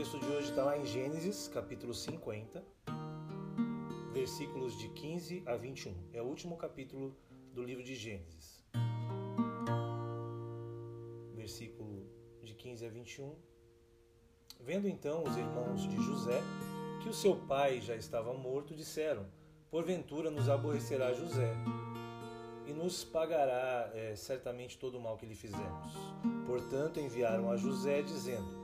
texto de hoje está lá em Gênesis, capítulo 50, versículos de 15 a 21. É o último capítulo do livro de Gênesis. Versículo de 15 a 21. Vendo então os irmãos de José que o seu pai já estava morto, disseram: Porventura nos aborrecerá José e nos pagará é, certamente todo o mal que lhe fizemos. Portanto, enviaram a José, dizendo: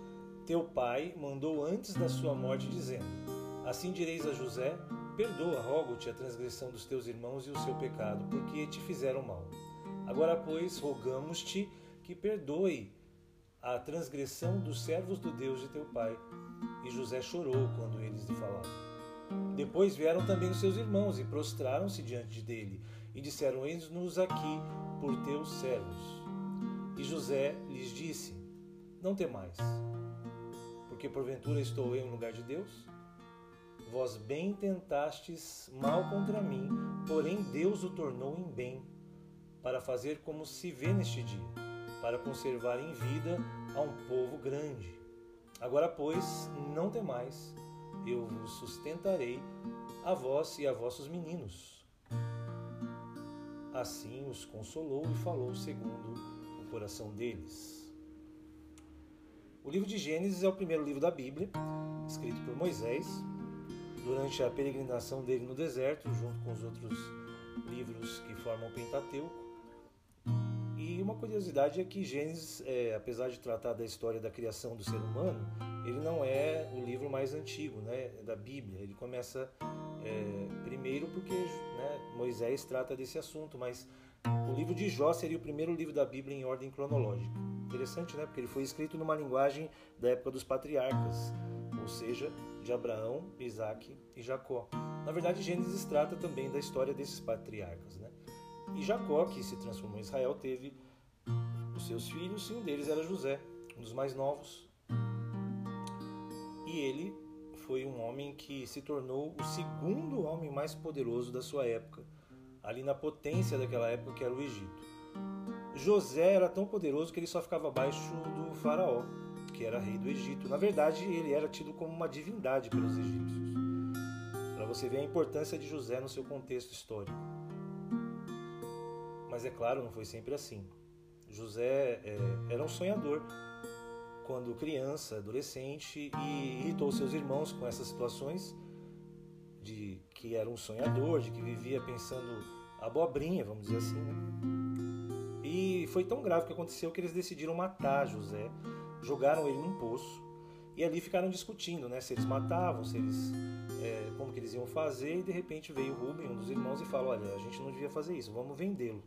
Teu pai mandou antes da sua morte, dizendo: Assim direis a José: Perdoa, rogo-te, a transgressão dos teus irmãos e o seu pecado, porque te fizeram mal. Agora, pois, rogamos-te que perdoe a transgressão dos servos do Deus de teu pai. E José chorou quando eles lhe falaram. Depois vieram também os seus irmãos e prostraram-se diante dele e disseram: Eis-nos aqui por teus servos. E José lhes disse: Não temais porque porventura estou eu em lugar de Deus? Vós bem tentastes mal contra mim, porém Deus o tornou em bem, para fazer como se vê neste dia, para conservar em vida a um povo grande. Agora, pois, não temais, eu vos sustentarei, a vós e a vossos meninos. Assim os consolou e falou segundo o coração deles. O livro de Gênesis é o primeiro livro da Bíblia, escrito por Moisés, durante a peregrinação dele no deserto, junto com os outros livros que formam o Pentateuco. E uma curiosidade é que Gênesis, é, apesar de tratar da história da criação do ser humano, ele não é o livro mais antigo né, da Bíblia. Ele começa é, primeiro porque né, Moisés trata desse assunto, mas o livro de Jó seria o primeiro livro da Bíblia em ordem cronológica. Interessante, né? Porque ele foi escrito numa linguagem da época dos patriarcas, ou seja, de Abraão, Isaac e Jacó. Na verdade, Gênesis trata também da história desses patriarcas, né? E Jacó, que se transformou em Israel, teve os seus filhos e um deles era José, um dos mais novos. E ele foi um homem que se tornou o segundo homem mais poderoso da sua época, ali na potência daquela época que era o Egito. José era tão poderoso que ele só ficava abaixo do faraó, que era rei do Egito. Na verdade, ele era tido como uma divindade pelos egípcios. Para você ver a importância de José no seu contexto histórico. Mas é claro, não foi sempre assim. José é, era um sonhador quando criança, adolescente, e irritou seus irmãos com essas situações de que era um sonhador, de que vivia pensando abobrinha, vamos dizer assim, né? E foi tão grave o que aconteceu que eles decidiram matar José, jogaram ele num poço e ali ficaram discutindo, né, se eles matavam, se eles é, como que eles iam fazer e de repente veio Rubem, um dos irmãos, e falou: olha, a gente não devia fazer isso, vamos vendê-lo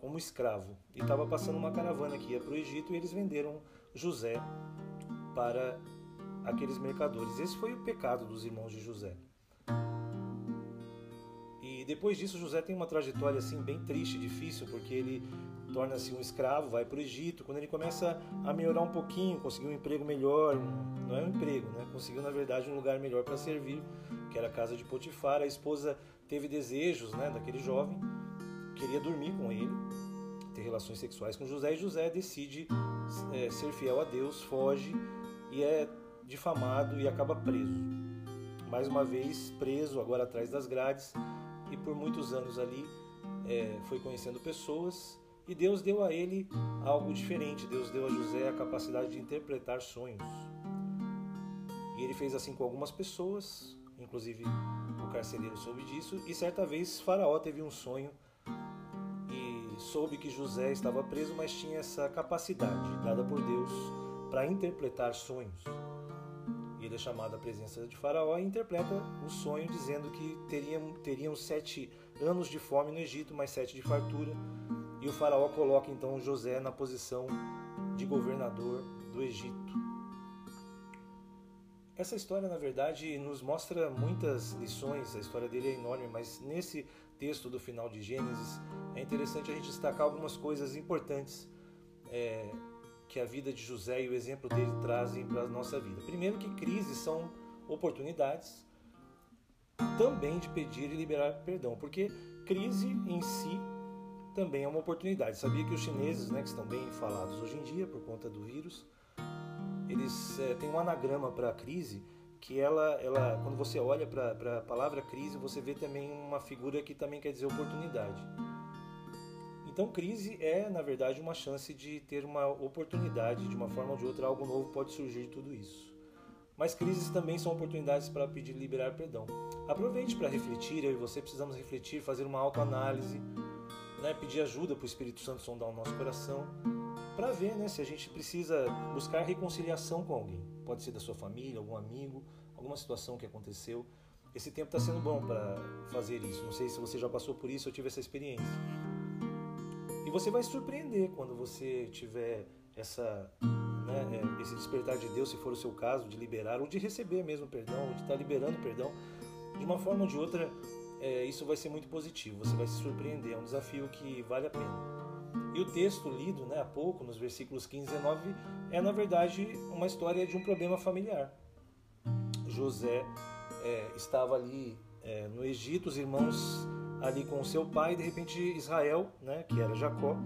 como escravo. E estava passando uma caravana que ia para o Egito e eles venderam José para aqueles mercadores. Esse foi o pecado dos irmãos de José. E depois disso José tem uma trajetória assim bem triste, difícil, porque ele torna-se um escravo, vai para o Egito. Quando ele começa a melhorar um pouquinho, conseguiu um emprego melhor, não é um emprego, né? Conseguiu na verdade um lugar melhor para servir, que era a casa de Potifar. A esposa teve desejos, né, daquele jovem, queria dormir com ele, ter relações sexuais com José e José decide é, ser fiel a Deus, foge e é difamado e acaba preso. Mais uma vez preso, agora atrás das grades e por muitos anos ali é, foi conhecendo pessoas e Deus deu a ele algo diferente. Deus deu a José a capacidade de interpretar sonhos. E ele fez assim com algumas pessoas, inclusive o carcereiro soube disso. E certa vez Faraó teve um sonho e soube que José estava preso, mas tinha essa capacidade dada por Deus para interpretar sonhos. E ele é chamado à presença de Faraó e interpreta o sonho dizendo que teriam, teriam sete anos de fome no Egito, mais sete de fartura e o faraó coloca então José na posição de governador do Egito. Essa história, na verdade, nos mostra muitas lições. A história dele é enorme, mas nesse texto do final de Gênesis é interessante a gente destacar algumas coisas importantes é, que a vida de José e o exemplo dele trazem para a nossa vida. Primeiro, que crises são oportunidades também de pedir e liberar perdão, porque crise em si também é uma oportunidade. Sabia que os chineses, né, que estão bem falados hoje em dia por conta do vírus, eles é, têm um anagrama para crise que ela, ela, quando você olha para a palavra crise, você vê também uma figura que também quer dizer oportunidade. Então, crise é, na verdade, uma chance de ter uma oportunidade, de uma forma ou de outra, algo novo pode surgir de tudo isso. Mas crises também são oportunidades para pedir liberar perdão. Aproveite para refletir, eu e você precisamos refletir, fazer uma autoanálise, né, pedir ajuda para o Espírito Santo sondar o nosso coração, para ver né, se a gente precisa buscar reconciliação com alguém. Pode ser da sua família, algum amigo, alguma situação que aconteceu. Esse tempo está sendo bom para fazer isso. Não sei se você já passou por isso, eu tive essa experiência. E você vai se surpreender quando você tiver essa, né, é, esse despertar de Deus, se for o seu caso, de liberar ou de receber mesmo perdão, ou de estar tá liberando perdão. De uma forma ou de outra, é, isso vai ser muito positivo. Você vai se surpreender. É um desafio que vale a pena. E o texto lido né, há pouco, nos versículos 15 e 19, é na verdade uma história de um problema familiar. José é, estava ali é, no Egito, os irmãos ali com seu pai, e de repente Israel, né, que era Jacó,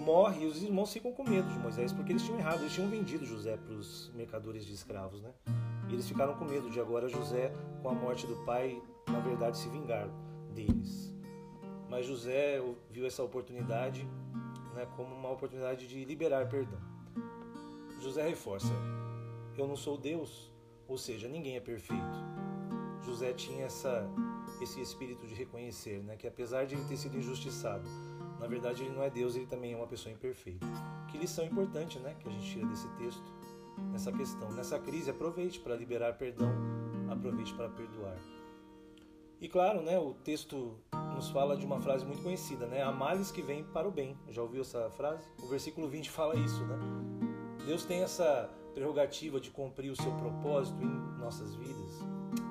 morre e os irmãos ficam com medo de Moisés porque eles tinham errado, eles tinham vendido José para os mercadores de escravos, né? E eles ficaram com medo de agora José, com a morte do pai, na verdade se vingar deles. Mas José viu essa oportunidade né, como uma oportunidade de liberar perdão. José reforça: Eu não sou Deus, ou seja, ninguém é perfeito. José tinha essa esse espírito de reconhecer, né, que apesar de ele ter sido injustiçado, na verdade ele não é Deus, ele também é uma pessoa imperfeita. Que lição importante, né, que a gente tira desse texto, nessa questão. Nessa crise, aproveite para liberar perdão, aproveite para perdoar. E claro, né, o texto nos fala de uma frase muito conhecida, né? Há males que vêm para o bem. Já ouviu essa frase? O versículo 20 fala isso, né? Deus tem essa prerrogativa de cumprir o seu propósito em nossas vidas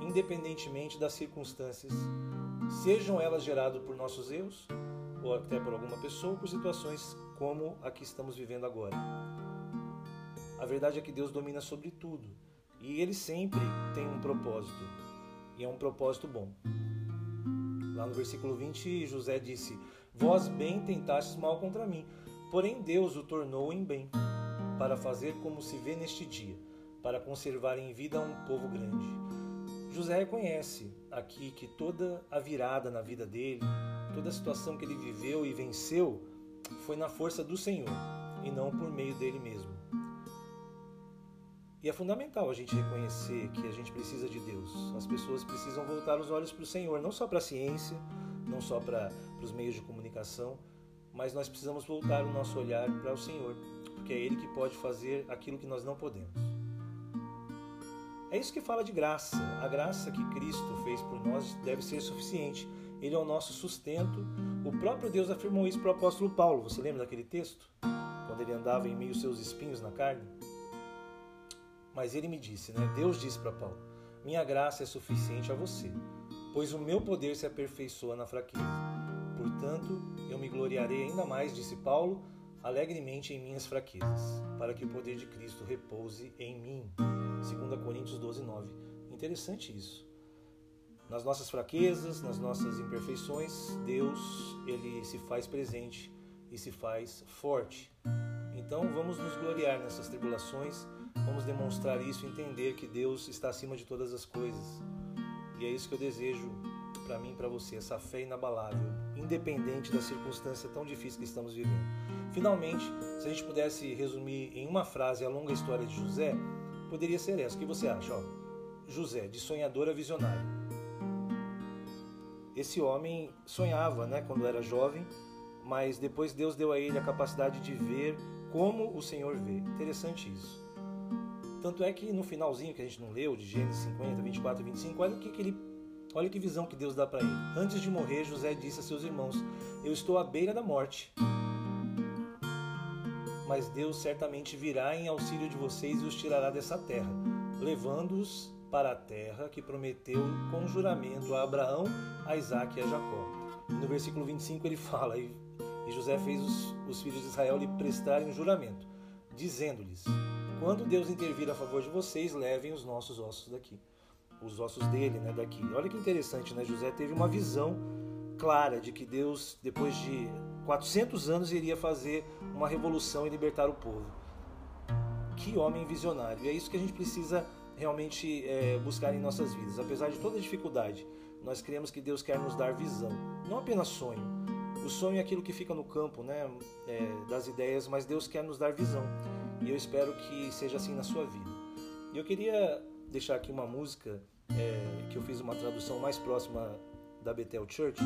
independentemente das circunstâncias, sejam elas geradas por nossos erros ou até por alguma pessoa, ou por situações como a que estamos vivendo agora. A verdade é que Deus domina sobre tudo e Ele sempre tem um propósito e é um propósito bom. Lá no versículo 20, José disse: Vós bem tentastes mal contra mim, porém Deus o tornou em bem, para fazer como se vê neste dia, para conservar em vida um povo grande. José reconhece aqui que toda a virada na vida dele, toda a situação que ele viveu e venceu, foi na força do Senhor e não por meio dele mesmo. E é fundamental a gente reconhecer que a gente precisa de Deus. As pessoas precisam voltar os olhos para o Senhor, não só para a ciência, não só para, os meios de comunicação, mas nós precisamos voltar o nosso olhar para o Senhor, porque é Ele que pode fazer aquilo que nós não podemos. É isso que fala de graça. A graça que Cristo fez por nós deve ser suficiente. Ele é o nosso sustento. O próprio Deus afirmou isso para o apóstolo Paulo. Você lembra daquele texto? Quando ele andava em meio aos seus espinhos na carne? Mas ele me disse, né? Deus disse para Paulo: Minha graça é suficiente a você, pois o meu poder se aperfeiçoa na fraqueza. Portanto, eu me gloriarei ainda mais, disse Paulo, alegremente em minhas fraquezas, para que o poder de Cristo repouse em mim. 2 Coríntios 12, 9. Interessante isso. Nas nossas fraquezas, nas nossas imperfeições, Deus ele se faz presente e se faz forte. Então vamos nos gloriar nessas tribulações, vamos demonstrar isso, entender que Deus está acima de todas as coisas. E é isso que eu desejo para mim e para você, essa fé inabalável, independente da circunstância tão difícil que estamos vivendo. Finalmente, se a gente pudesse resumir em uma frase a longa história de José, poderia ser essa. O que você acha? Ó, José, de sonhador a visionário. Esse homem sonhava, né, quando era jovem, mas depois Deus deu a ele a capacidade de ver como o Senhor vê. Interessante isso. Tanto é que no finalzinho que a gente não leu, de Gênesis 50, 24 e 25, olha o que, que ele Olha que visão que Deus dá para ele. Antes de morrer, José disse a seus irmãos: Eu estou à beira da morte mas Deus certamente virá em auxílio de vocês e os tirará dessa terra, levando-os para a terra que prometeu com juramento a Abraão, a Isaac e a Jacó. No versículo 25 ele fala: E José fez os, os filhos de Israel lhe prestarem um juramento, dizendo-lhes: Quando Deus intervir a favor de vocês, levem os nossos ossos daqui. Os ossos dele, né, daqui. Olha que interessante, né? José teve uma visão clara de que Deus, depois de 400 anos, iria fazer uma revolução e libertar o povo. que homem visionário. E é isso que a gente precisa realmente é, buscar em nossas vidas. Apesar de toda dificuldade, nós cremos que Deus quer nos dar visão, não apenas sonho. O sonho é aquilo que fica no campo né, é, das ideias, mas Deus quer nos dar visão. E eu espero que seja assim na sua vida. E eu queria deixar aqui uma música é, que eu fiz uma tradução mais próxima da Bethel Church,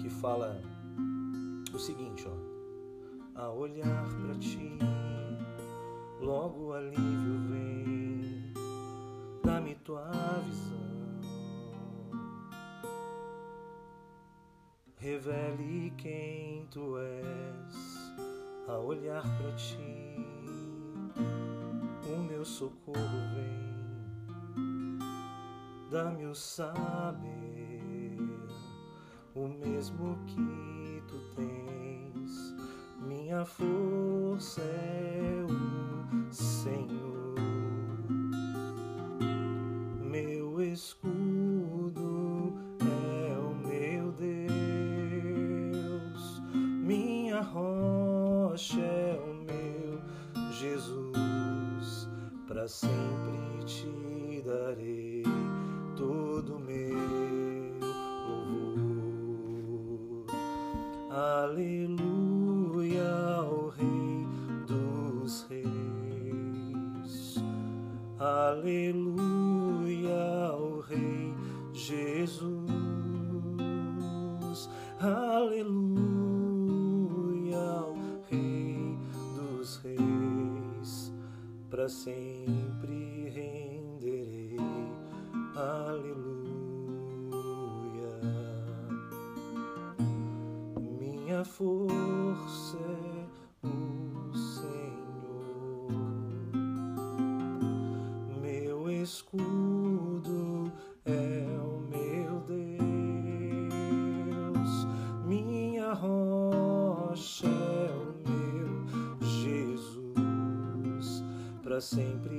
que fala o seguinte, ó. A olhar para ti, logo o alívio vem, dá-me tua visão. Revele quem tu és, a olhar para ti, meu socorro vem, dá-me o saber o mesmo que tu tens. Minha força é o Senhor, meu escudo sempre te darei todo meu. Aleluia ao Rei dos Reis. Aleluia ao Rei Jesus. Aleluia ao Rei dos Reis. Para sempre força o Senhor, meu escudo é o meu Deus, minha rocha é o meu Jesus, para sempre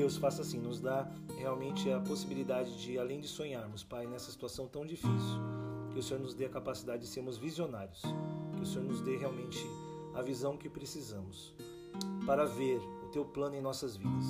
Deus faça assim, nos dá realmente a possibilidade de, além de sonharmos, Pai, nessa situação tão difícil, que o Senhor nos dê a capacidade de sermos visionários, que o Senhor nos dê realmente a visão que precisamos para ver o Teu plano em nossas vidas.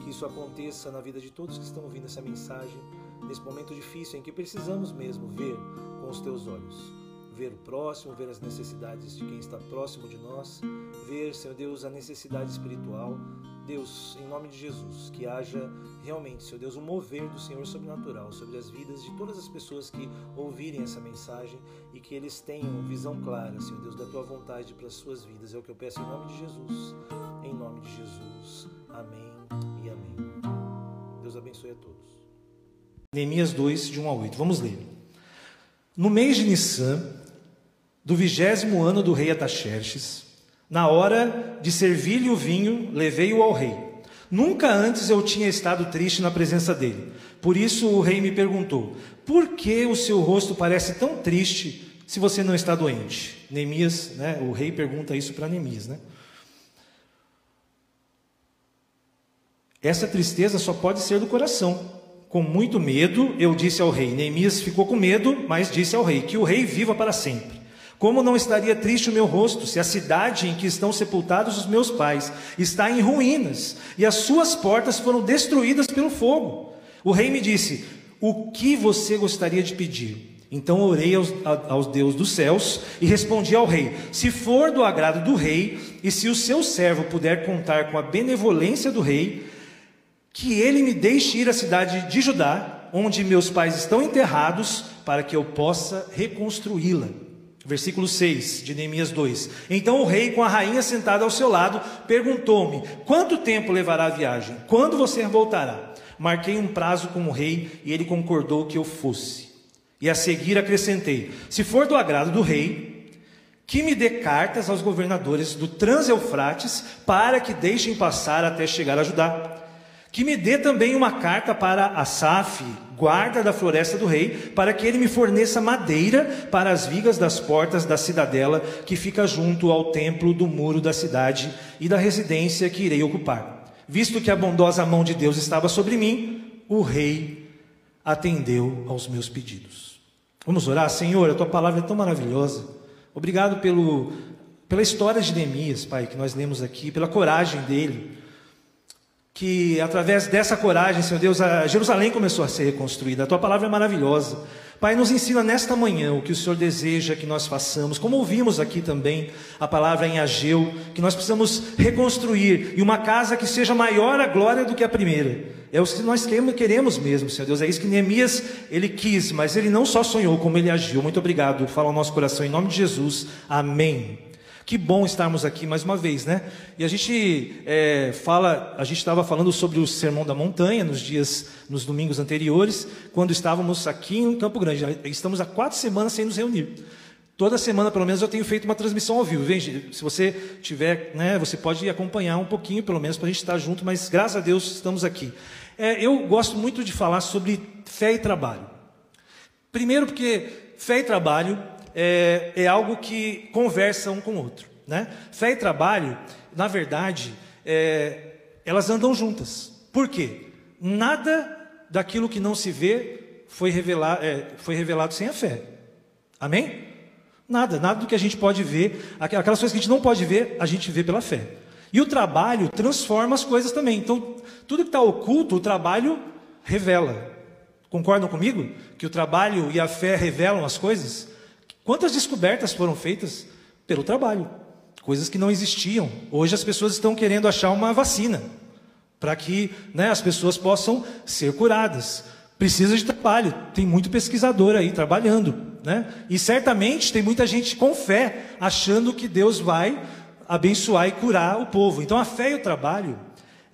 Que isso aconteça na vida de todos que estão ouvindo essa mensagem, nesse momento difícil em que precisamos mesmo ver com os Teus olhos. Ver o próximo, ver as necessidades de quem está próximo de nós, ver, Senhor Deus, a necessidade espiritual, Deus, em nome de Jesus, que haja realmente, Senhor Deus, um mover do Senhor sobrenatural sobre as vidas de todas as pessoas que ouvirem essa mensagem e que eles tenham visão clara, Senhor Deus, da tua vontade para as suas vidas. É o que eu peço em nome de Jesus. Em nome de Jesus. Amém e amém. Deus abençoe a todos. Neemias 2, de 1 a 8. Vamos ler. No mês de Nissan, do vigésimo ano do rei Ataxerxes, na hora de servir-lhe o vinho, levei-o ao rei. Nunca antes eu tinha estado triste na presença dele. Por isso o rei me perguntou: Por que o seu rosto parece tão triste se você não está doente? Neemias, né, o rei pergunta isso para Neemias, né? Essa tristeza só pode ser do coração. Com muito medo, eu disse ao rei. Neemias ficou com medo, mas disse ao rei: Que o rei viva para sempre. Como não estaria triste o meu rosto se a cidade em que estão sepultados os meus pais está em ruínas e as suas portas foram destruídas pelo fogo? O rei me disse: O que você gostaria de pedir? Então orei aos, aos Deus dos céus e respondi ao rei: Se for do agrado do rei, e se o seu servo puder contar com a benevolência do rei, que ele me deixe ir à cidade de Judá, onde meus pais estão enterrados, para que eu possa reconstruí-la. Versículo 6 de Neemias 2. Então o rei, com a rainha sentada ao seu lado, perguntou-me: Quanto tempo levará a viagem? Quando você voltará? Marquei um prazo com o rei e ele concordou que eu fosse. E a seguir acrescentei: Se for do agrado do rei, que me dê cartas aos governadores do Trans-Eufrates para que deixem passar até chegar a Judá. Que me dê também uma carta para Asaf, guarda da floresta do rei, para que ele me forneça madeira para as vigas das portas da cidadela que fica junto ao templo do muro da cidade e da residência que irei ocupar. Visto que a bondosa mão de Deus estava sobre mim, o rei atendeu aos meus pedidos. Vamos orar, Senhor, a tua palavra é tão maravilhosa. Obrigado pelo, pela história de Neemias, Pai, que nós lemos aqui, pela coragem dele. Que através dessa coragem, Senhor Deus, a Jerusalém começou a ser reconstruída. A tua palavra é maravilhosa. Pai, nos ensina nesta manhã o que o Senhor deseja que nós façamos, como ouvimos aqui também a palavra em Ageu, que nós precisamos reconstruir e uma casa que seja maior a glória do que a primeira. É o que nós queremos mesmo, Senhor Deus. É isso que Neemias ele quis, mas ele não só sonhou, como ele agiu. Muito obrigado. Fala ao nosso coração em nome de Jesus. Amém. Que bom estarmos aqui mais uma vez, né? E a gente é, fala, a gente estava falando sobre o Sermão da Montanha nos dias, nos domingos anteriores, quando estávamos aqui em Campo Grande. Estamos há quatro semanas sem nos reunir. Toda semana, pelo menos, eu tenho feito uma transmissão ao vivo. Vem, se você tiver, né, você pode acompanhar um pouquinho, pelo menos, para a gente estar junto. Mas graças a Deus estamos aqui. É, eu gosto muito de falar sobre fé e trabalho. Primeiro, porque fé e trabalho é, é algo que conversa um com o outro. Né? Fé e trabalho, na verdade, é, elas andam juntas. Por quê? Nada daquilo que não se vê foi, revelado, é, foi revelado sem a fé. Amém? Nada, nada do que a gente pode ver, aquelas coisas que a gente não pode ver, a gente vê pela fé. E o trabalho transforma as coisas também. Então, tudo que está oculto, o trabalho revela. Concordam comigo? Que o trabalho e a fé revelam as coisas? Quantas descobertas foram feitas pelo trabalho? Coisas que não existiam. Hoje as pessoas estão querendo achar uma vacina para que né, as pessoas possam ser curadas. Precisa de trabalho, tem muito pesquisador aí trabalhando. Né? E certamente tem muita gente com fé, achando que Deus vai abençoar e curar o povo. Então a fé e o trabalho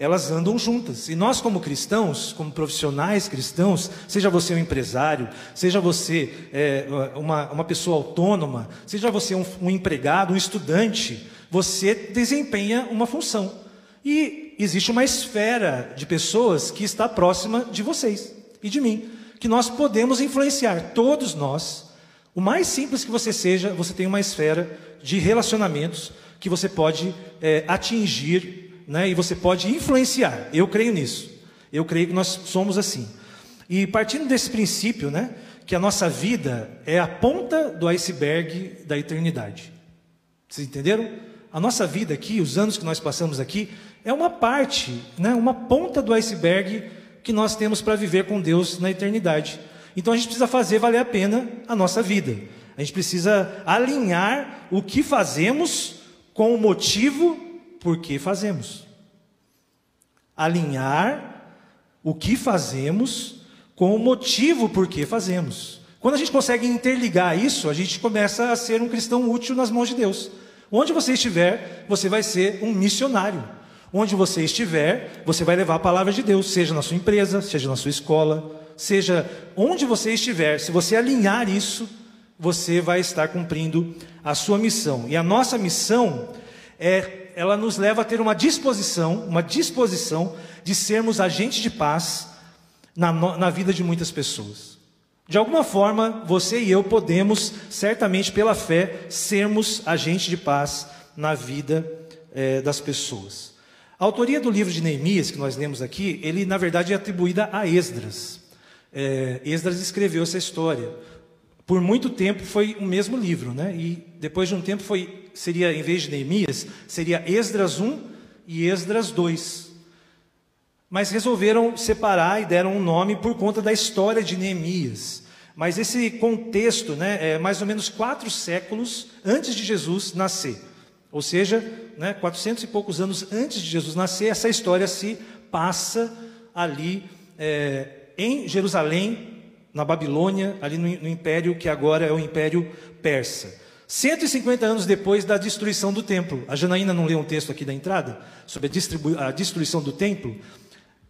elas andam juntas. E nós, como cristãos, como profissionais cristãos, seja você um empresário, seja você é, uma, uma pessoa autônoma, seja você um, um empregado, um estudante, você desempenha uma função. E existe uma esfera de pessoas que está próxima de vocês e de mim, que nós podemos influenciar, todos nós. O mais simples que você seja, você tem uma esfera de relacionamentos que você pode é, atingir né? e você pode influenciar. Eu creio nisso. Eu creio que nós somos assim. E partindo desse princípio, né, que a nossa vida é a ponta do iceberg da eternidade. Vocês entenderam? A nossa vida aqui, os anos que nós passamos aqui, é uma parte, né, uma ponta do iceberg que nós temos para viver com Deus na eternidade. Então a gente precisa fazer valer a pena a nossa vida. A gente precisa alinhar o que fazemos com o motivo por que fazemos. Alinhar o que fazemos com o motivo por que fazemos. Quando a gente consegue interligar isso, a gente começa a ser um cristão útil nas mãos de Deus. Onde você estiver, você vai ser um missionário. Onde você estiver, você vai levar a palavra de Deus, seja na sua empresa, seja na sua escola, seja onde você estiver. Se você alinhar isso, você vai estar cumprindo a sua missão. E a nossa missão é ela nos leva a ter uma disposição, uma disposição de sermos agentes de paz na, na vida de muitas pessoas. De alguma forma, você e eu podemos, certamente pela fé, sermos agentes de paz na vida é, das pessoas. A autoria do livro de Neemias, que nós lemos aqui, ele na verdade é atribuída a Esdras. É, Esdras escreveu essa história. Por muito tempo foi o mesmo livro, né? E depois de um tempo foi seria, em vez de Neemias, seria Esdras 1 e Esdras 2. Mas resolveram separar e deram um nome por conta da história de Neemias. Mas esse contexto né, é mais ou menos quatro séculos antes de Jesus nascer. Ou seja, né, 400 e poucos anos antes de Jesus nascer, essa história se passa ali é, em Jerusalém, na Babilônia, ali no, no império que agora é o Império Persa. 150 anos depois da destruição do templo. A Janaína não leu um texto aqui da entrada sobre a, a destruição do templo?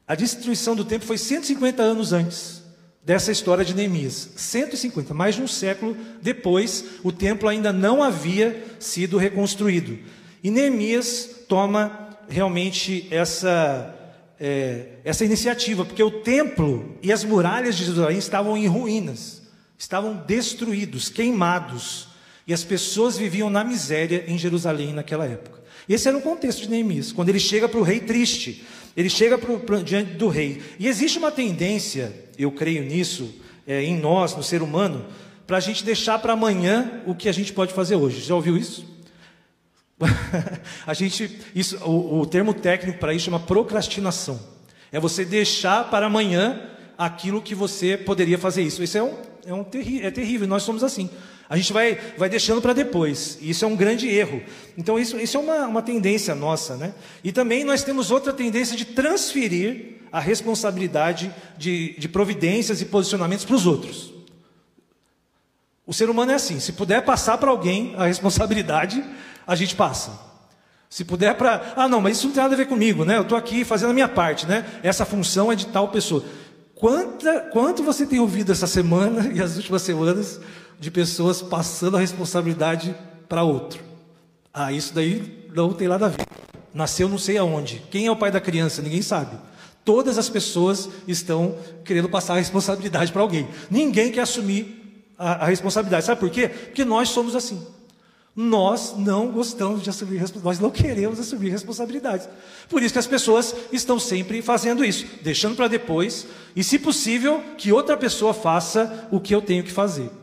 A destruição do templo foi 150 anos antes dessa história de Neemias. 150, mais de um século depois, o templo ainda não havia sido reconstruído. E Neemias toma realmente essa, é, essa iniciativa, porque o templo e as muralhas de Jerusalém estavam em ruínas, estavam destruídos, queimados. E as pessoas viviam na miséria em Jerusalém naquela época. Esse era o contexto de Neemias, quando ele chega para o rei triste, ele chega pro, pro, diante do rei. E existe uma tendência, eu creio nisso, é, em nós, no ser humano, para a gente deixar para amanhã o que a gente pode fazer hoje. Já ouviu isso? a gente, isso, o, o termo técnico para isso chama procrastinação. É você deixar para amanhã aquilo que você poderia fazer isso. Isso é um, é um terri é terrível. Nós somos assim. A gente vai, vai deixando para depois. E isso é um grande erro. Então, isso, isso é uma, uma tendência nossa. Né? E também nós temos outra tendência de transferir a responsabilidade de, de providências e posicionamentos para os outros. O ser humano é assim: se puder passar para alguém a responsabilidade, a gente passa. Se puder para. Ah, não, mas isso não tem nada a ver comigo, né? Eu estou aqui fazendo a minha parte, né? Essa função é de tal pessoa. Quanta, quanto você tem ouvido essa semana e as últimas semanas de pessoas passando a responsabilidade para outro? Ah, isso daí não tem nada a ver. Nasceu não sei aonde. Quem é o pai da criança? Ninguém sabe. Todas as pessoas estão querendo passar a responsabilidade para alguém. Ninguém quer assumir a, a responsabilidade. Sabe por quê? Porque nós somos assim. Nós não gostamos de assumir nós não queremos assumir responsabilidades. Por isso que as pessoas estão sempre fazendo isso, deixando para depois, e se possível, que outra pessoa faça o que eu tenho que fazer.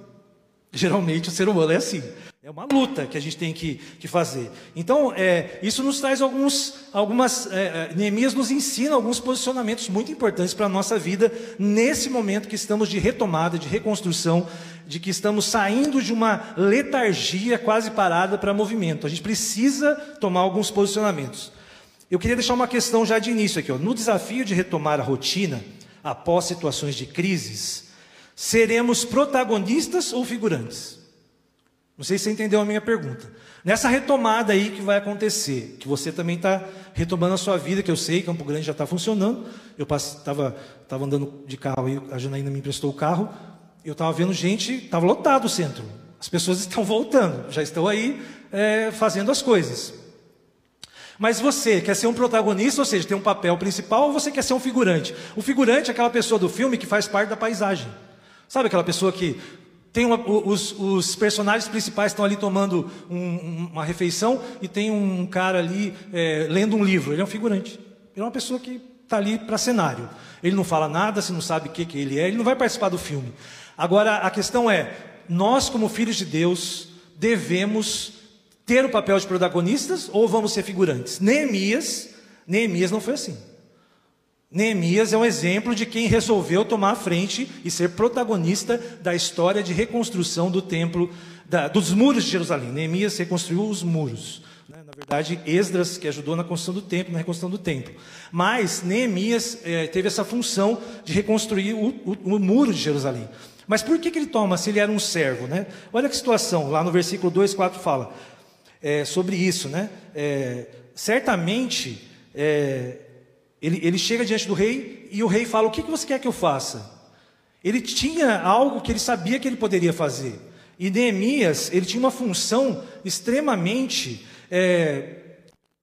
Geralmente o ser humano é assim. É uma luta que a gente tem que, que fazer. Então, é, isso nos traz alguns, algumas. É, é Neemias nos ensina alguns posicionamentos muito importantes para a nossa vida, nesse momento que estamos de retomada, de reconstrução, de que estamos saindo de uma letargia quase parada para movimento. A gente precisa tomar alguns posicionamentos. Eu queria deixar uma questão já de início aqui. Ó. No desafio de retomar a rotina, após situações de crises, seremos protagonistas ou figurantes? Não sei se você entendeu a minha pergunta. Nessa retomada aí que vai acontecer, que você também está retomando a sua vida, que eu sei, Campo Grande já está funcionando. Eu estava tava andando de carro aí, a Janaína me emprestou o carro. Eu estava vendo gente, estava lotado o centro. As pessoas estão voltando, já estão aí é, fazendo as coisas. Mas você quer ser um protagonista, ou seja, tem um papel principal, ou você quer ser um figurante? O figurante é aquela pessoa do filme que faz parte da paisagem. Sabe aquela pessoa que tem uma, os, os, personagens principais estão ali tomando um, uma refeição e tem um cara ali é, lendo um livro. Ele é um figurante. Ele é uma pessoa que está ali para cenário. Ele não fala nada, você não sabe o que, que ele é, ele não vai participar do filme. Agora, a questão é: nós, como filhos de Deus, devemos ter o papel de protagonistas ou vamos ser figurantes? Neemias, Neemias não foi assim. Neemias é um exemplo de quem resolveu tomar a frente e ser protagonista da história de reconstrução do templo, da, dos muros de Jerusalém. Neemias reconstruiu os muros. Né? Na verdade, Esdras, que ajudou na construção do templo, na reconstrução do templo. Mas Neemias é, teve essa função de reconstruir o, o, o, muro de Jerusalém. Mas por que, que ele toma se ele era um servo? Né? Olha que situação, lá no versículo 2, 4 fala é, sobre isso. Né? É, certamente. É, ele, ele chega diante do rei e o rei fala: O que, que você quer que eu faça? Ele tinha algo que ele sabia que ele poderia fazer. E Neemias, ele tinha uma função extremamente é,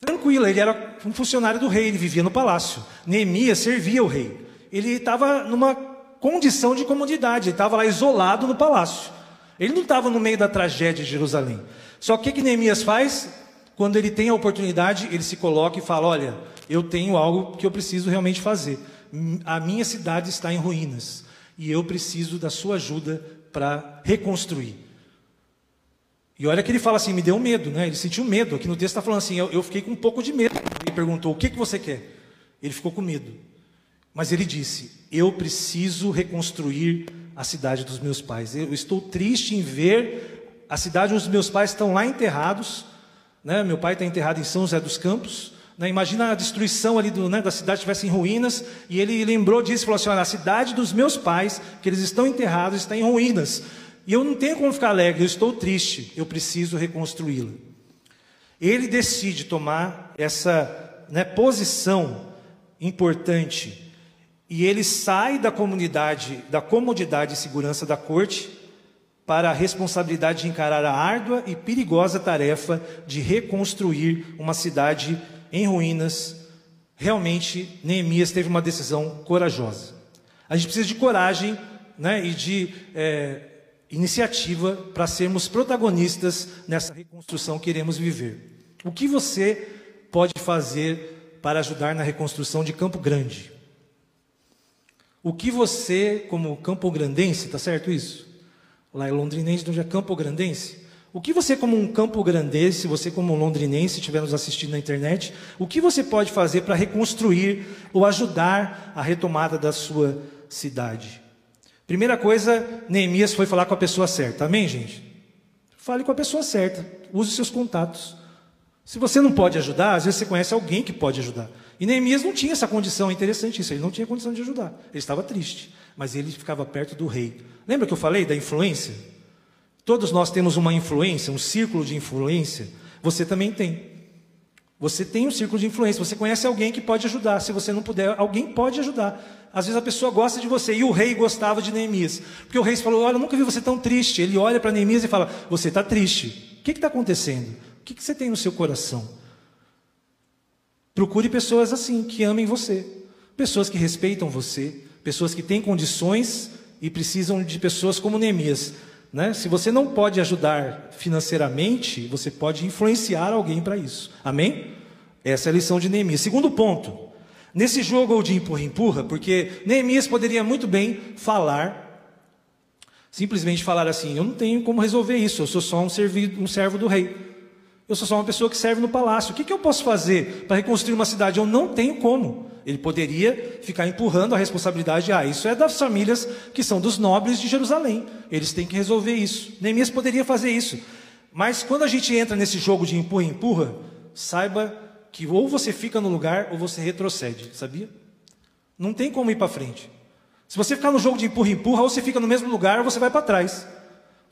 tranquila. Ele era um funcionário do rei, ele vivia no palácio. Neemias servia o rei. Ele estava numa condição de comodidade, ele estava lá isolado no palácio. Ele não estava no meio da tragédia de Jerusalém. Só que o que Neemias faz? Quando ele tem a oportunidade, ele se coloca e fala: Olha, eu tenho algo que eu preciso realmente fazer. A minha cidade está em ruínas e eu preciso da sua ajuda para reconstruir. E olha que ele fala assim, me deu medo, né? Ele sentiu medo. Aqui no texto está falando assim, eu, eu, fiquei com um pouco de medo. Ele perguntou, o que, que você quer? Ele ficou com medo. Mas ele disse, eu preciso reconstruir a cidade dos meus pais. Eu estou triste em ver a cidade onde os meus pais estão lá enterrados. Né? Meu pai está enterrado em São José dos Campos. Né? Imagina a destruição ali do, né, da cidade estivesse em ruínas, e ele lembrou disso e falou assim: Olha, a cidade dos meus pais, que eles estão enterrados, está em ruínas. E eu não tenho como ficar alegre, eu estou triste, eu preciso reconstruí-la. Ele decide tomar essa né, posição importante, e ele sai da comunidade, da comodidade e segurança da corte, para a responsabilidade de encarar a árdua e perigosa tarefa de reconstruir uma cidade em ruínas, realmente Neemias teve uma decisão corajosa. A gente precisa de coragem né, e de é, iniciativa para sermos protagonistas nessa reconstrução que iremos viver. O que você pode fazer para ajudar na reconstrução de Campo Grande? O que você, como campo grandense, está certo isso? Lá é londrinense, onde é campo grandense. O que você, como um campo grandense, você, como um londrinense, estiver nos assistindo na internet, o que você pode fazer para reconstruir ou ajudar a retomada da sua cidade? Primeira coisa, Neemias foi falar com a pessoa certa. Amém, gente? Fale com a pessoa certa. Use seus contatos. Se você não pode ajudar, às vezes você conhece alguém que pode ajudar. E Neemias não tinha essa condição, é interessante isso, ele não tinha condição de ajudar. Ele estava triste, mas ele ficava perto do rei. Lembra que eu falei da influência? Todos nós temos uma influência, um círculo de influência. Você também tem. Você tem um círculo de influência, você conhece alguém que pode ajudar. Se você não puder, alguém pode ajudar. Às vezes a pessoa gosta de você, e o rei gostava de Neemias. Porque o rei falou: Olha, eu nunca vi você tão triste. Ele olha para Neemias e fala: Você está triste. O que está acontecendo? O que, que você tem no seu coração? Procure pessoas assim, que amem você, pessoas que respeitam você, pessoas que têm condições e precisam de pessoas como Neemias. Né? Se você não pode ajudar financeiramente, você pode influenciar alguém para isso. Amém? Essa é a lição de Neemias. Segundo ponto, nesse jogo de empurra-empurra, porque Neemias poderia muito bem falar, simplesmente falar assim: Eu não tenho como resolver isso, eu sou só um, servido, um servo do rei. Eu sou só uma pessoa que serve no palácio. O que, que eu posso fazer para reconstruir uma cidade? Eu não tenho como. Ele poderia ficar empurrando a responsabilidade. Ah, isso é das famílias que são dos nobres de Jerusalém. Eles têm que resolver isso. Neemias poderia fazer isso. Mas quando a gente entra nesse jogo de empurra-empurra, saiba que ou você fica no lugar ou você retrocede, sabia? Não tem como ir para frente. Se você ficar no jogo de empurra-empurra, ou você fica no mesmo lugar ou você vai para trás.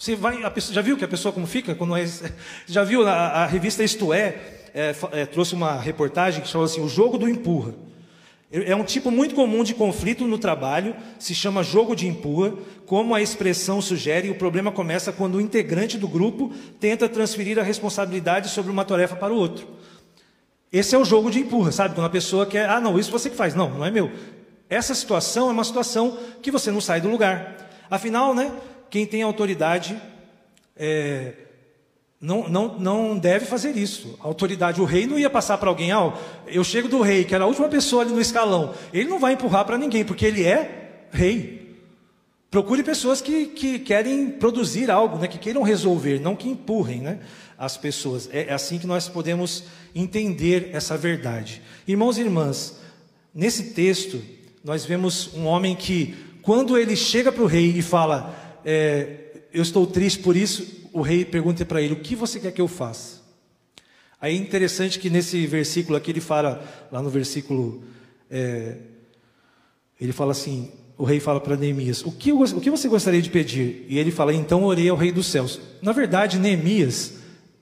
Você vai, pessoa, já viu que a pessoa como fica? Quando é, já viu a, a revista Isto é, é, é, trouxe uma reportagem que chama assim, o jogo do empurra. É um tipo muito comum de conflito no trabalho, se chama jogo de empurra, como a expressão sugere, o problema começa quando o integrante do grupo tenta transferir a responsabilidade sobre uma tarefa para o outro. Esse é o jogo de empurra, sabe? Quando a pessoa quer, ah, não, isso você que faz. Não, não é meu. Essa situação é uma situação que você não sai do lugar. Afinal, né, quem tem autoridade é, não, não, não deve fazer isso. A autoridade, o rei não ia passar para alguém, ah, eu chego do rei, que era a última pessoa ali no escalão. Ele não vai empurrar para ninguém, porque ele é rei. Procure pessoas que, que querem produzir algo, né, que queiram resolver, não que empurrem né, as pessoas. É, é assim que nós podemos entender essa verdade. Irmãos e irmãs, nesse texto, nós vemos um homem que, quando ele chega para o rei e fala: é, eu estou triste por isso, o rei pergunta para ele: o que você quer que eu faça? Aí é interessante que nesse versículo aqui ele fala, lá no versículo, é, ele fala assim: o rei fala para Neemias: o que, o que você gostaria de pedir? E ele fala: então orei ao rei dos céus. Na verdade, Neemias,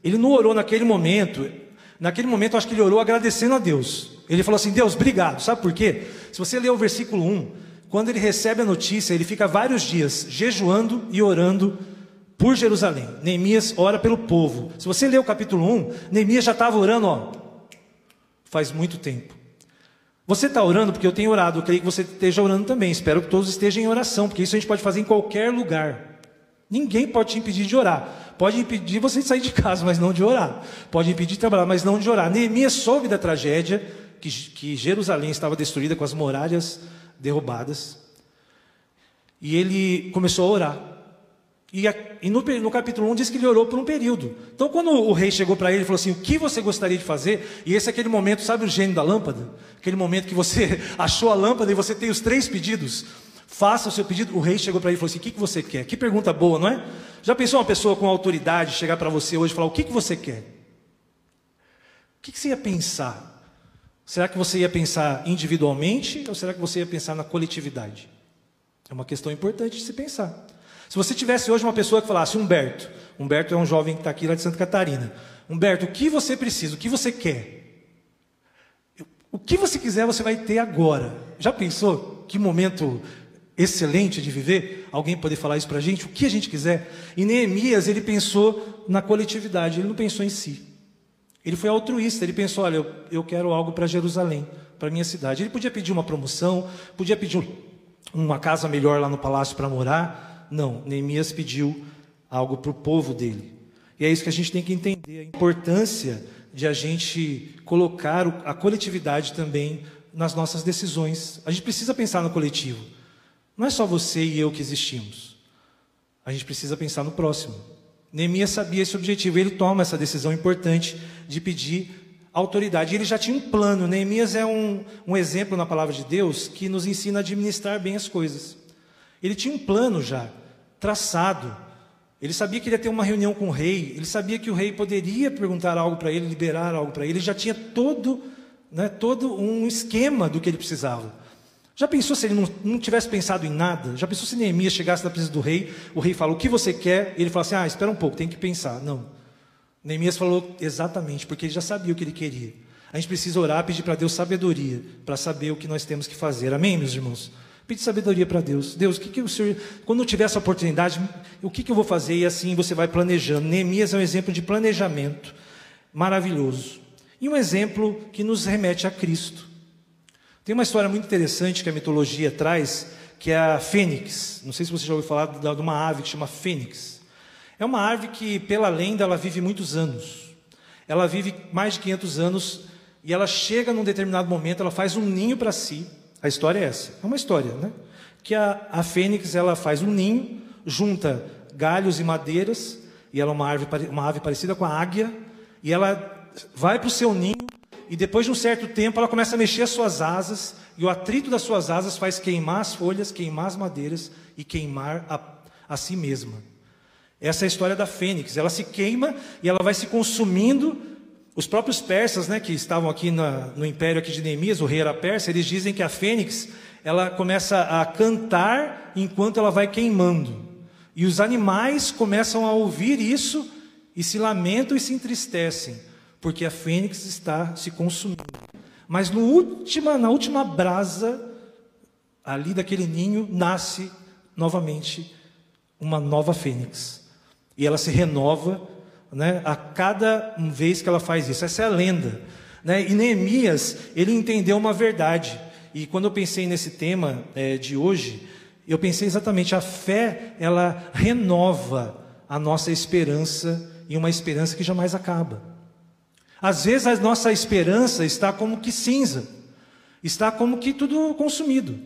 ele não orou naquele momento, naquele momento eu acho que ele orou agradecendo a Deus. Ele falou assim: Deus, obrigado. Sabe por quê? Se você ler o versículo 1, quando ele recebe a notícia, ele fica vários dias jejuando e orando por Jerusalém. Neemias ora pelo povo. Se você ler o capítulo 1, Neemias já estava orando, ó, faz muito tempo. Você está orando porque eu tenho orado, eu creio que você esteja orando também. Espero que todos estejam em oração, porque isso a gente pode fazer em qualquer lugar. Ninguém pode te impedir de orar. Pode impedir você de sair de casa, mas não de orar. Pode impedir de trabalhar, mas não de orar. Neemias soube da tragédia que, que Jerusalém estava destruída com as muralhas derrubadas. E ele começou a orar. E, e no, no, capítulo 1 diz que ele orou por um período. Então, quando o rei chegou para ele e falou assim: O que você gostaria de fazer? E esse é aquele momento, sabe o gênio da lâmpada? Aquele momento que você achou a lâmpada e você tem os três pedidos. Faça o seu pedido. O rei chegou para ele e falou assim: O que, que você quer? Que pergunta boa, não é? Já pensou uma pessoa com autoridade chegar para você hoje e falar: O que, que você quer? O que, que você ia pensar? Será que você ia pensar individualmente ou será que você ia pensar na coletividade? É uma questão importante de se pensar. Se você tivesse hoje uma pessoa que falasse, Humberto, Humberto é um jovem que está aqui lá de Santa Catarina. Humberto, o que você precisa? O que você quer? O que você quiser, você vai ter agora. Já pensou? Que momento excelente de viver? Alguém poder falar isso para a gente? O que a gente quiser? E Neemias, ele pensou na coletividade, ele não pensou em si. Ele foi altruísta, ele pensou: olha, eu, eu quero algo para Jerusalém, para minha cidade. Ele podia pedir uma promoção, podia pedir uma casa melhor lá no palácio para morar. Não, Neemias pediu algo para o povo dele. E é isso que a gente tem que entender: a importância de a gente colocar a coletividade também nas nossas decisões. A gente precisa pensar no coletivo. Não é só você e eu que existimos. a gente precisa pensar no próximo. Neemias sabia esse objetivo, ele toma essa decisão importante de pedir autoridade. Ele já tinha um plano. Neemias é um, um exemplo na palavra de Deus que nos ensina a administrar bem as coisas. Ele tinha um plano já, traçado. Ele sabia que ele ia ter uma reunião com o rei, ele sabia que o rei poderia perguntar algo para ele, liberar algo para ele, ele já tinha todo, né, todo um esquema do que ele precisava. Já pensou se ele não, não, tivesse pensado em nada? Já pensou se Neemias chegasse na presença do rei, o rei fala, o que você quer? E ele fala assim, ah, espera um pouco, tem que pensar. Não. Neemias falou exatamente, porque ele já sabia o que ele queria. A gente precisa orar, pedir para Deus sabedoria, para saber o que nós temos que fazer. Amém, meus irmãos? Pede sabedoria para Deus. Deus, o que, que o Senhor, quando eu tiver essa oportunidade, o que, que eu vou fazer? E assim você vai planejando. Neemias é um exemplo de planejamento maravilhoso. E um exemplo que nos remete a Cristo. Tem uma história muito interessante que a mitologia traz, que é a fênix. Não sei se você já ouviu falar de uma ave que chama fênix. É uma ave que, pela lenda, ela vive muitos anos. Ela vive mais de 500 anos e ela chega num determinado momento, ela faz um ninho para si a história é essa. É uma história, né? Que a, a fênix ela faz um ninho, junta galhos e madeiras, e ela é uma ave, uma ave parecida com a águia, e ela vai para o seu ninho, e depois de um certo tempo ela começa a mexer as suas asas, e o atrito das suas asas faz queimar as folhas, queimar as madeiras e queimar a, a si mesma. Essa é a história da fênix. Ela se queima e ela vai se consumindo os próprios persas, né, que estavam aqui na, no império aqui de Neemias, o rei era persa, eles dizem que a fênix ela começa a cantar enquanto ela vai queimando. E os animais começam a ouvir isso e se lamentam e se entristecem, porque a fênix está se consumindo. Mas última, na última brasa, ali daquele ninho, nasce novamente uma nova fênix. E ela se renova né, a cada vez que ela faz isso. Essa é a lenda. Né? E Neemias, ele entendeu uma verdade. E quando eu pensei nesse tema é, de hoje, eu pensei exatamente, a fé, ela renova a nossa esperança e uma esperança que jamais acaba. Às vezes a nossa esperança está como que cinza, está como que tudo consumido.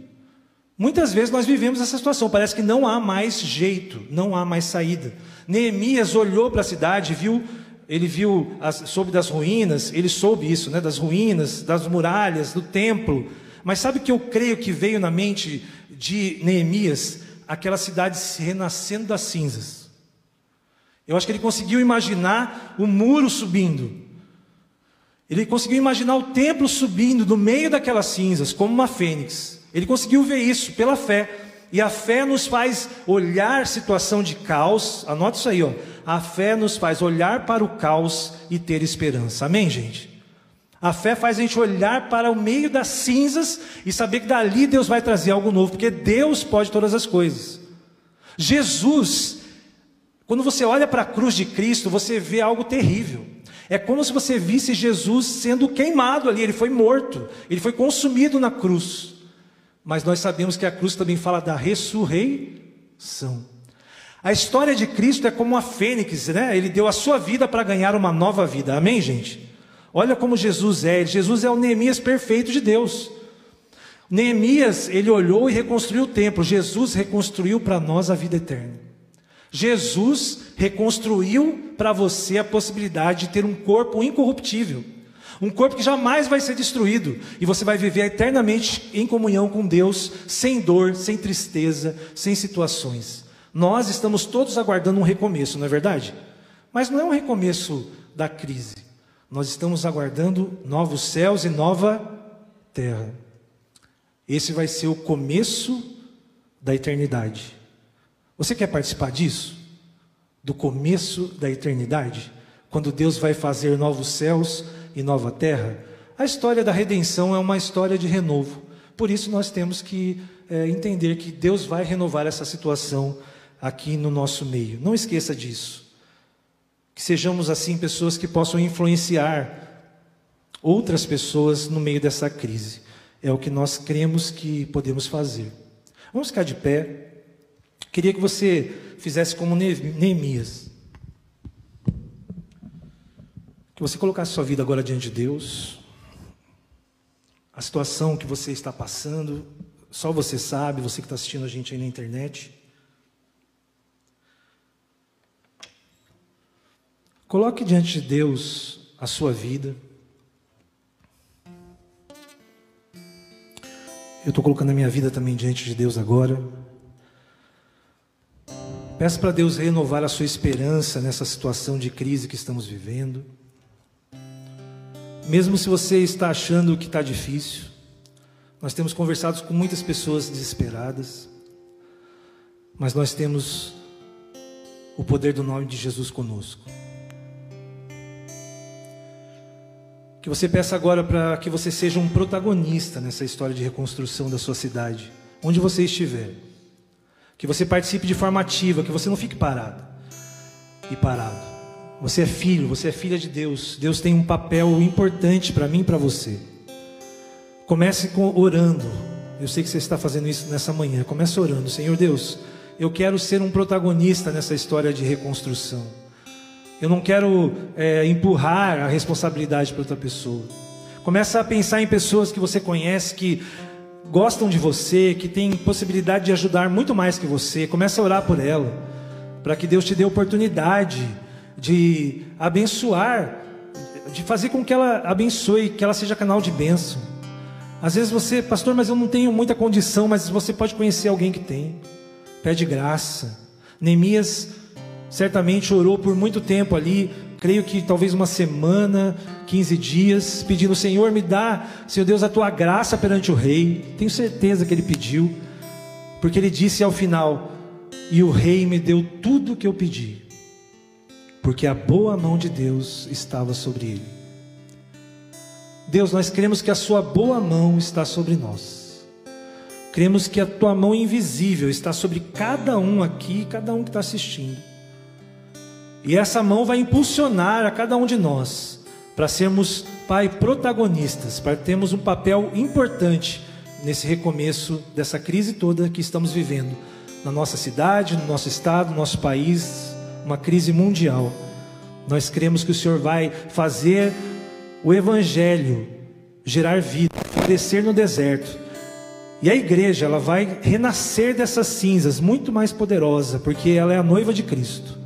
Muitas vezes nós vivemos essa situação, parece que não há mais jeito, não há mais saída. Neemias olhou para a cidade, viu, ele viu, as, soube das ruínas, ele soube isso, né, das ruínas, das muralhas, do templo. Mas sabe o que eu creio que veio na mente de Neemias? Aquela cidade se renascendo das cinzas. Eu acho que ele conseguiu imaginar o muro subindo. Ele conseguiu imaginar o templo subindo do meio daquelas cinzas, como uma fênix. Ele conseguiu ver isso pela fé. E a fé nos faz olhar situação de caos. Anote isso aí, ó. A fé nos faz olhar para o caos e ter esperança. Amém, gente? A fé faz a gente olhar para o meio das cinzas e saber que dali Deus vai trazer algo novo, porque Deus pode todas as coisas. Jesus, quando você olha para a cruz de Cristo, você vê algo terrível. É como se você visse Jesus sendo queimado ali, ele foi morto, ele foi consumido na cruz. Mas nós sabemos que a cruz também fala da ressurreição. A história de Cristo é como a fênix, né? Ele deu a sua vida para ganhar uma nova vida. Amém, gente? Olha como Jesus é. Jesus é o Neemias perfeito de Deus. Neemias, ele olhou e reconstruiu o templo. Jesus reconstruiu para nós a vida eterna. Jesus reconstruiu para você a possibilidade de ter um corpo incorruptível. Um corpo que jamais vai ser destruído. E você vai viver eternamente em comunhão com Deus, sem dor, sem tristeza, sem situações. Nós estamos todos aguardando um recomeço, não é verdade? Mas não é um recomeço da crise. Nós estamos aguardando novos céus e nova terra. Esse vai ser o começo da eternidade. Você quer participar disso? Do começo da eternidade? Quando Deus vai fazer novos céus e nova terra, a história da redenção é uma história de renovo. Por isso nós temos que é, entender que Deus vai renovar essa situação aqui no nosso meio. Não esqueça disso. Que sejamos assim pessoas que possam influenciar outras pessoas no meio dessa crise. É o que nós cremos que podemos fazer. Vamos ficar de pé. Queria que você fizesse como Neemias. Que você colocasse sua vida agora diante de Deus. A situação que você está passando, só você sabe, você que está assistindo a gente aí na internet. Coloque diante de Deus a sua vida. Eu estou colocando a minha vida também diante de Deus agora. Peço para Deus renovar a sua esperança nessa situação de crise que estamos vivendo. Mesmo se você está achando que está difícil, nós temos conversado com muitas pessoas desesperadas, mas nós temos o poder do nome de Jesus conosco. Que você peça agora para que você seja um protagonista nessa história de reconstrução da sua cidade, onde você estiver. Que você participe de forma ativa, que você não fique parado e parado. Você é filho, você é filha de Deus. Deus tem um papel importante para mim e para você. Comece com, orando. Eu sei que você está fazendo isso nessa manhã. Comece orando. Senhor Deus, eu quero ser um protagonista nessa história de reconstrução. Eu não quero é, empurrar a responsabilidade para outra pessoa. Comece a pensar em pessoas que você conhece, que gostam de você, que têm possibilidade de ajudar muito mais que você. Comece a orar por ela, para que Deus te dê oportunidade de abençoar, de fazer com que ela abençoe, que ela seja canal de bênção. Às vezes você, pastor, mas eu não tenho muita condição, mas você pode conhecer alguém que tem. Pede graça. Neemias certamente orou por muito tempo ali, creio que talvez uma semana, 15 dias, pedindo: Senhor, me dá, Senhor Deus, a tua graça perante o rei. Tenho certeza que ele pediu, porque ele disse ao final: E o rei me deu tudo o que eu pedi porque a boa mão de Deus estava sobre ele. Deus, nós cremos que a Sua boa mão está sobre nós. Cremos que a Tua mão invisível está sobre cada um aqui, cada um que está assistindo. E essa mão vai impulsionar a cada um de nós para sermos, Pai, protagonistas, para termos um papel importante nesse recomeço dessa crise toda que estamos vivendo na nossa cidade, no nosso estado, no nosso país, uma crise mundial. Nós cremos que o Senhor vai fazer o Evangelho gerar vida, florescer no deserto. E a igreja, ela vai renascer dessas cinzas, muito mais poderosa, porque ela é a noiva de Cristo.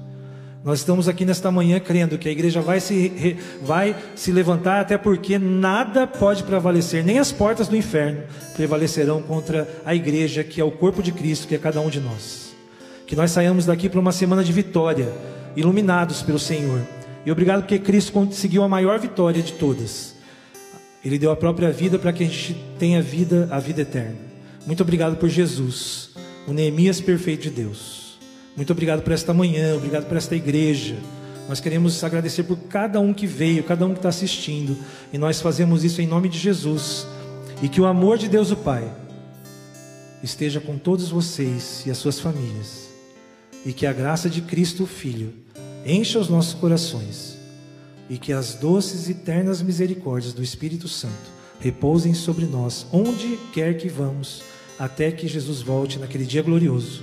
Nós estamos aqui nesta manhã crendo que a igreja vai se, vai se levantar, até porque nada pode prevalecer, nem as portas do inferno prevalecerão contra a igreja, que é o corpo de Cristo, que é cada um de nós. Que nós saiamos daqui para uma semana de vitória, iluminados pelo Senhor. E obrigado porque Cristo conseguiu a maior vitória de todas. Ele deu a própria vida para que a gente tenha vida, a vida eterna. Muito obrigado por Jesus, o Neemias perfeito de Deus. Muito obrigado por esta manhã, obrigado por esta igreja. Nós queremos agradecer por cada um que veio, cada um que está assistindo. E nós fazemos isso em nome de Jesus. E que o amor de Deus, o Pai, esteja com todos vocês e as suas famílias e que a graça de Cristo, o Filho, encha os nossos corações e que as doces e ternas misericórdias do Espírito Santo repousem sobre nós, onde quer que vamos, até que Jesus volte naquele dia glorioso.